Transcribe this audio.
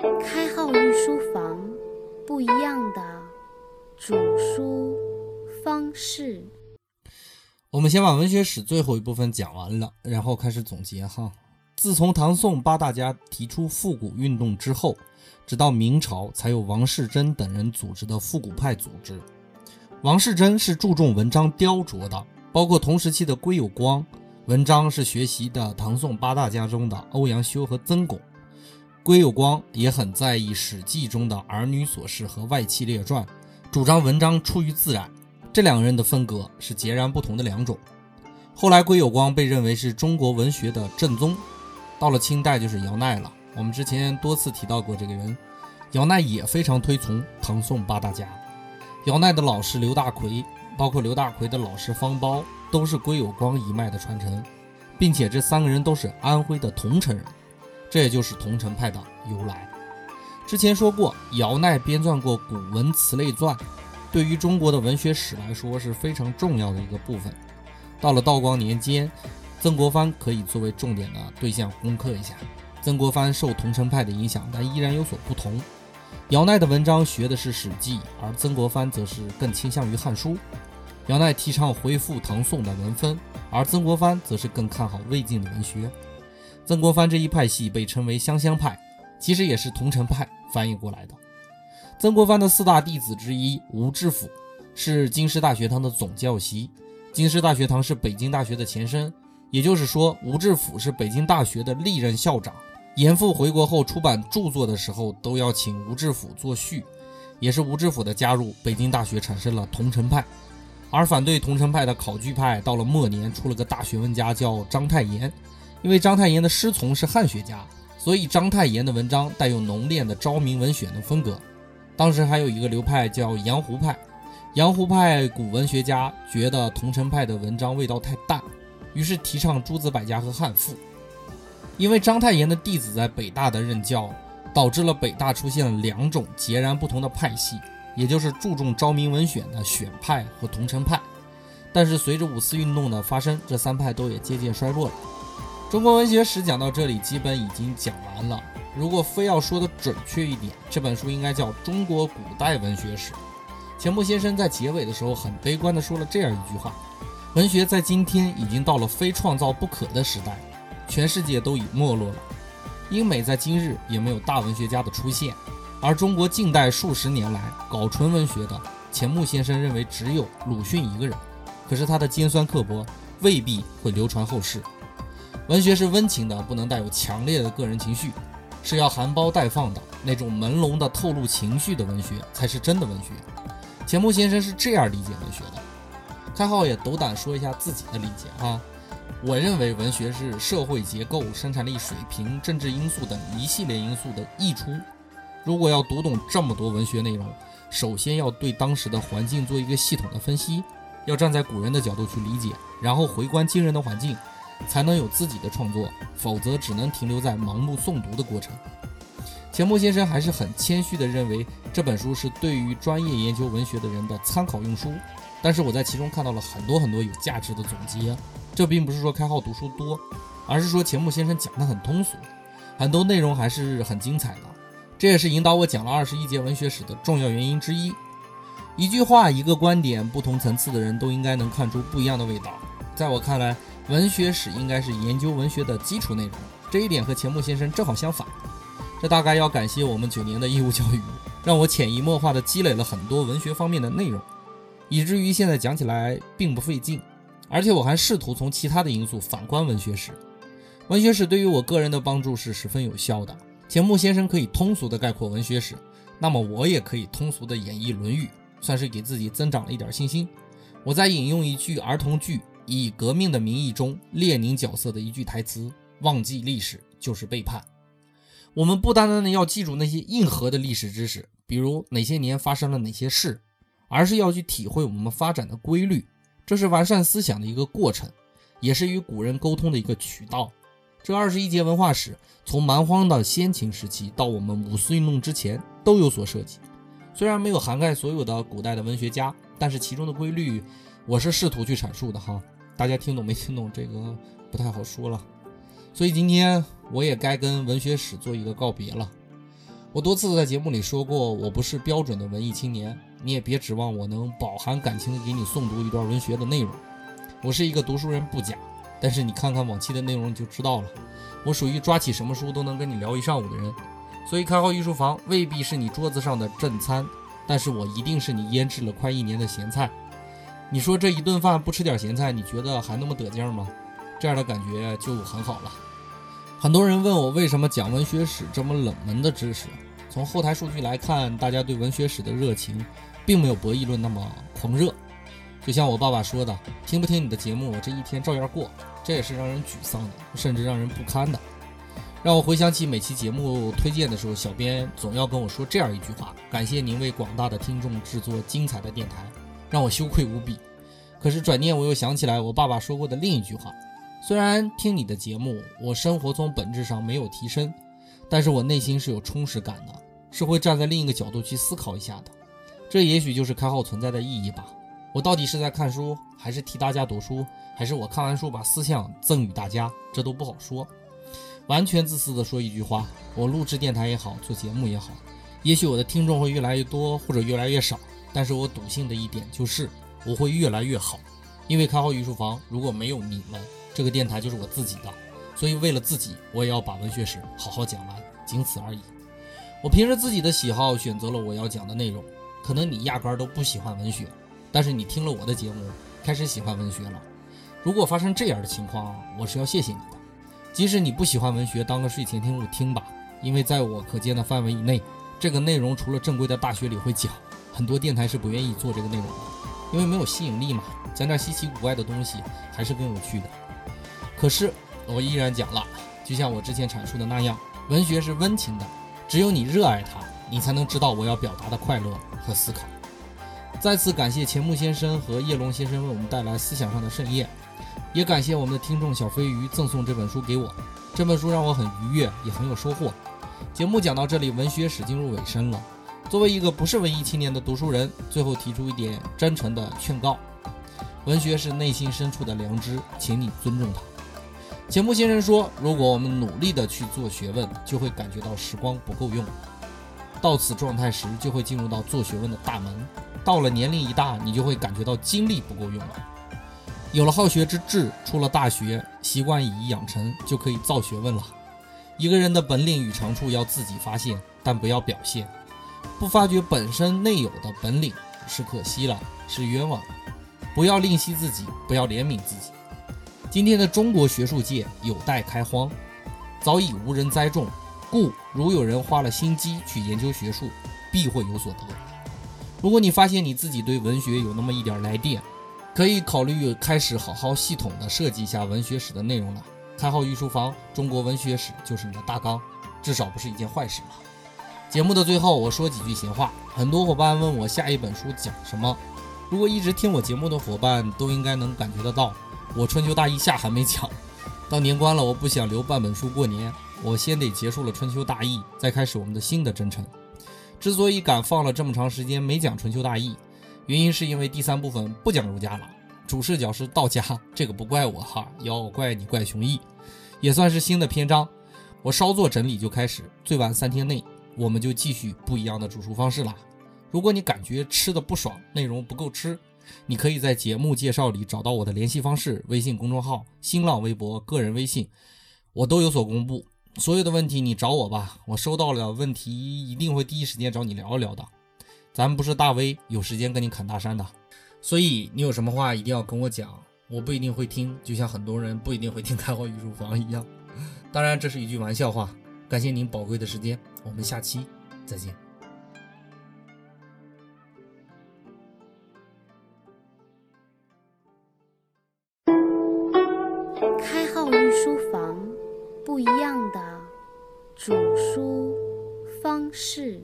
开号御书房，不一样的主书方式。我们先把文学史最后一部分讲完了，然后开始总结哈。自从唐宋八大家提出复古运动之后，直到明朝才有王世贞等人组织的复古派组织。王世贞是注重文章雕琢的，包括同时期的归有光，文章是学习的唐宋八大家中的欧阳修和曾巩。归有光也很在意《史记》中的儿女琐事和外戚列传，主张文章出于自然。这两个人的风格是截然不同的两种。后来，归有光被认为是中国文学的正宗。到了清代，就是姚鼐了。我们之前多次提到过这个人，姚鼐也非常推崇唐宋八大家。姚鼐的老师刘大奎，包括刘大奎的老师方苞，都是归有光一脉的传承，并且这三个人都是安徽的桐城人。这也就是桐城派的由来。之前说过，姚鼐编撰过《古文词类传》，对于中国的文学史来说是非常重要的一个部分。到了道光年间，曾国藩可以作为重点的对象攻克一下。曾国藩受桐城派的影响，但依然有所不同。姚鼐的文章学的是《史记》，而曾国藩则是更倾向于《汉书》。姚鼐提倡恢复唐宋的文风，而曾国藩则是更看好魏晋的文学。曾国藩这一派系被称为湘乡派，其实也是桐城派翻译过来的。曾国藩的四大弟子之一吴志甫是京师大学堂的总教习，京师大学堂是北京大学的前身，也就是说，吴志甫是北京大学的历任校长。严复回国后出版著作的时候，都要请吴志甫作序，也是吴志甫的加入，北京大学产生了桐城派。而反对桐城派的考据派，到了末年出了个大学问家叫章太炎。因为章太炎的师从是汉学家，所以章太炎的文章带有浓烈的昭明文选的风格。当时还有一个流派叫阳湖派，阳湖派古文学家觉得桐城派的文章味道太淡，于是提倡诸子百家和汉赋。因为章太炎的弟子在北大的任教，导致了北大出现了两种截然不同的派系，也就是注重昭明文选的选派和桐城派。但是随着五四运动的发生，这三派都也渐渐衰弱了。中国文学史讲到这里，基本已经讲完了。如果非要说的准确一点，这本书应该叫《中国古代文学史》。钱穆先生在结尾的时候很悲观地说了这样一句话：“文学在今天已经到了非创造不可的时代，全世界都已没落了。英美在今日也没有大文学家的出现，而中国近代数十年来搞纯文学的，钱穆先生认为只有鲁迅一个人。可是他的尖酸刻薄未必会流传后世。”文学是温情的，不能带有强烈的个人情绪，是要含苞待放的那种朦胧的透露情绪的文学才是真的文学。钱穆先生是这样理解文学的。开浩也斗胆说一下自己的理解哈。我认为文学是社会结构、生产力水平、政治因素等一系列因素的溢出。如果要读懂这么多文学内容，首先要对当时的环境做一个系统的分析，要站在古人的角度去理解，然后回观今人的环境。才能有自己的创作，否则只能停留在盲目诵读的过程。钱穆先生还是很谦虚地认为这本书是对于专业研究文学的人的参考用书，但是我在其中看到了很多很多有价值的总结。这并不是说开号读书多，而是说钱穆先生讲得很通俗，很多内容还是很精彩的。这也是引导我讲了二十一节文学史的重要原因之一。一句话，一个观点，不同层次的人都应该能看出不一样的味道。在我看来。文学史应该是研究文学的基础内容，这一点和钱穆先生正好相反。这大概要感谢我们九年的义务教育，让我潜移默化地积累了很多文学方面的内容，以至于现在讲起来并不费劲。而且我还试图从其他的因素反观文学史。文学史对于我个人的帮助是十分有效的。钱穆先生可以通俗地概括文学史，那么我也可以通俗地演绎《论语》，算是给自己增长了一点信心。我再引用一句儿童剧。以革命的名义中，列宁角色的一句台词：“忘记历史就是背叛。”我们不单单的要记住那些硬核的历史知识，比如哪些年发生了哪些事，而是要去体会我们发展的规律。这是完善思想的一个过程，也是与古人沟通的一个渠道。这二十一节文化史，从蛮荒的先秦时期到我们五四运动之前都有所涉及。虽然没有涵盖所有的古代的文学家，但是其中的规律，我是试图去阐述的哈。大家听懂没听懂？这个不太好说了，所以今天我也该跟文学史做一个告别了。我多次在节目里说过，我不是标准的文艺青年，你也别指望我能饱含感情地给你诵读一段文学的内容。我是一个读书人不假，但是你看看往期的内容你就知道了，我属于抓起什么书都能跟你聊一上午的人。所以开号御书房未必是你桌子上的正餐，但是我一定是你腌制了快一年的咸菜。你说这一顿饭不吃点咸菜，你觉得还那么得劲吗？这样的感觉就很好了。很多人问我为什么讲文学史这么冷门的知识，从后台数据来看，大家对文学史的热情并没有博弈论那么狂热。就像我爸爸说的：“听不听你的节目，我这一天照样过。”这也是让人沮丧的，甚至让人不堪的。让我回想起每期节目推荐的时候，小编总要跟我说这样一句话：“感谢您为广大的听众制作精彩的电台。”让我羞愧无比。可是转念我又想起来我爸爸说过的另一句话：“虽然听你的节目，我生活从本质上没有提升，但是我内心是有充实感的，是会站在另一个角度去思考一下的。这也许就是开号存在的意义吧。我到底是在看书，还是替大家读书，还是我看完书把思想赠予大家，这都不好说。”完全自私的说一句话，我录制电台也好，做节目也好，也许我的听众会越来越多或者越来越少，但是我笃信的一点就是我会越来越好，因为开号御书房如果没有你们，这个电台就是我自己的，所以为了自己，我也要把文学史好好讲完，仅此而已。我凭着自己的喜好选择了我要讲的内容，可能你压根儿都不喜欢文学，但是你听了我的节目，开始喜欢文学了。如果发生这样的情况，我是要谢谢你的。即使你不喜欢文学，当个睡前听物听吧，因为在我可见的范围以内，这个内容除了正规的大学里会讲，很多电台是不愿意做这个内容的，因为没有吸引力嘛。讲点稀奇古怪的东西还是更有趣的。可是我依然讲了，就像我之前阐述的那样，文学是温情的，只有你热爱它，你才能知道我要表达的快乐和思考。再次感谢钱穆先生和叶龙先生为我们带来思想上的盛宴。也感谢我们的听众小飞鱼赠送这本书给我，这本书让我很愉悦，也很有收获。节目讲到这里，文学史进入尾声了。作为一个不是文艺青年的读书人，最后提出一点真诚的劝告：文学是内心深处的良知，请你尊重它。钱穆先生说，如果我们努力的去做学问，就会感觉到时光不够用。到此状态时，就会进入到做学问的大门。到了年龄一大，你就会感觉到精力不够用了。有了好学之志，出了大学，习惯以养成，就可以造学问了。一个人的本领与长处要自己发现，但不要表现。不发掘本身内有的本领是可惜了，是冤枉。不要吝惜自己，不要怜悯自己。今天的中国学术界有待开荒，早已无人栽种，故如有人花了心机去研究学术，必会有所得。如果你发现你自己对文学有那么一点来电，可以考虑开始好好系统的设计一下文学史的内容了。开号御书房，中国文学史就是你的大纲，至少不是一件坏事嘛。节目的最后，我说几句闲话。很多伙伴问我下一本书讲什么，如果一直听我节目的伙伴都应该能感觉得到，我春秋大义下还没讲，到年关了，我不想留半本书过年，我先得结束了春秋大义，再开始我们的新的征程。之所以敢放了这么长时间没讲春秋大义。原因是因为第三部分不讲儒家了，主视角是道家，这个不怪我哈，要怪你怪熊毅，也算是新的篇章。我稍作整理就开始，最晚三天内我们就继续不一样的煮书方式啦。如果你感觉吃的不爽，内容不够吃，你可以在节目介绍里找到我的联系方式，微信公众号、新浪微博、个人微信，我都有所公布。所有的问题你找我吧，我收到了问题一定会第一时间找你聊一聊的。咱们不是大 V，有时间跟你侃大山的，所以你有什么话一定要跟我讲，我不一定会听，就像很多人不一定会听开号御书房一样。当然，这是一句玩笑话。感谢您宝贵的时间，我们下期再见。开号御书房，不一样的煮书方式。